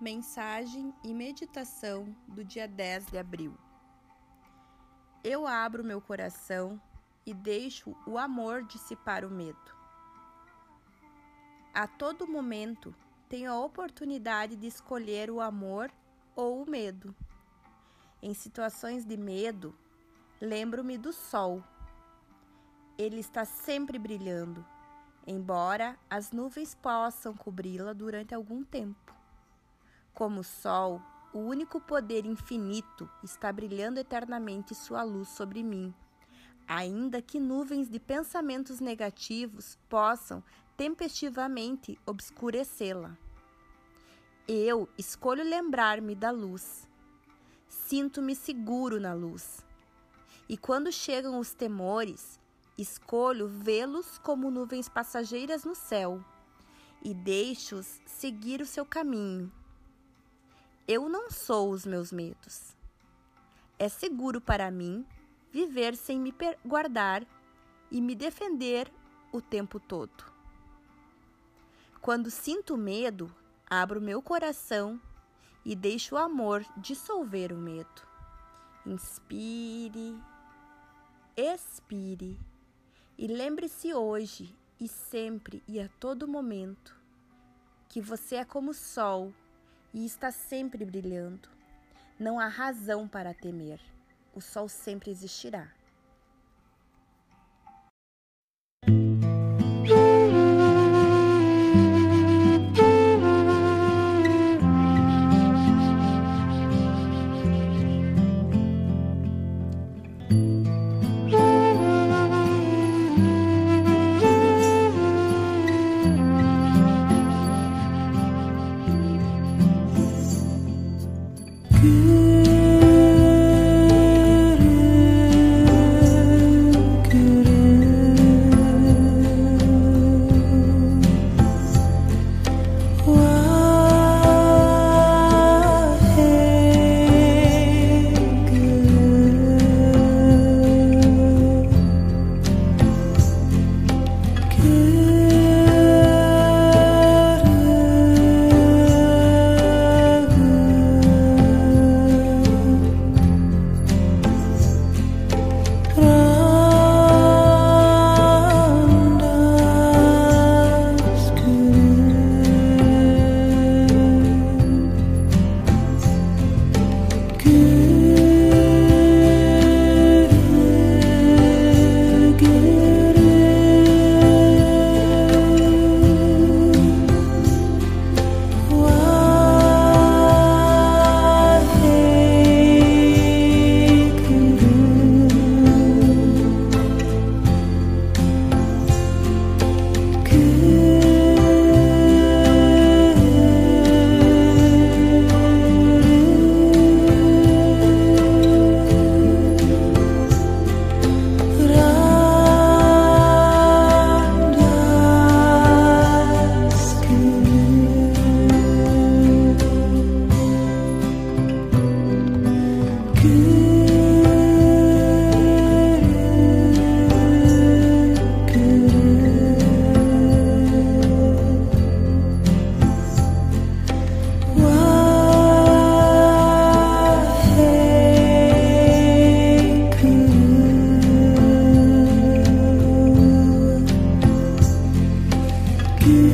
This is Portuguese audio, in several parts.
Mensagem e meditação do dia 10 de abril. Eu abro meu coração e deixo o amor dissipar o medo. A todo momento tenho a oportunidade de escolher o amor ou o medo. Em situações de medo, lembro-me do sol. Ele está sempre brilhando, embora as nuvens possam cobri-la durante algum tempo. Como o sol, o único poder infinito está brilhando eternamente sua luz sobre mim, ainda que nuvens de pensamentos negativos possam tempestivamente obscurecê-la. Eu escolho lembrar-me da luz. Sinto-me seguro na luz. E quando chegam os temores, escolho vê-los como nuvens passageiras no céu e deixo-os seguir o seu caminho eu não sou os meus medos. É seguro para mim viver sem me guardar e me defender o tempo todo. Quando sinto medo, abro meu coração e deixo o amor dissolver o medo. Inspire, expire e lembre-se hoje e sempre e a todo momento que você é como o sol e está sempre brilhando. Não há razão para temer. O sol sempre existirá.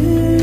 you.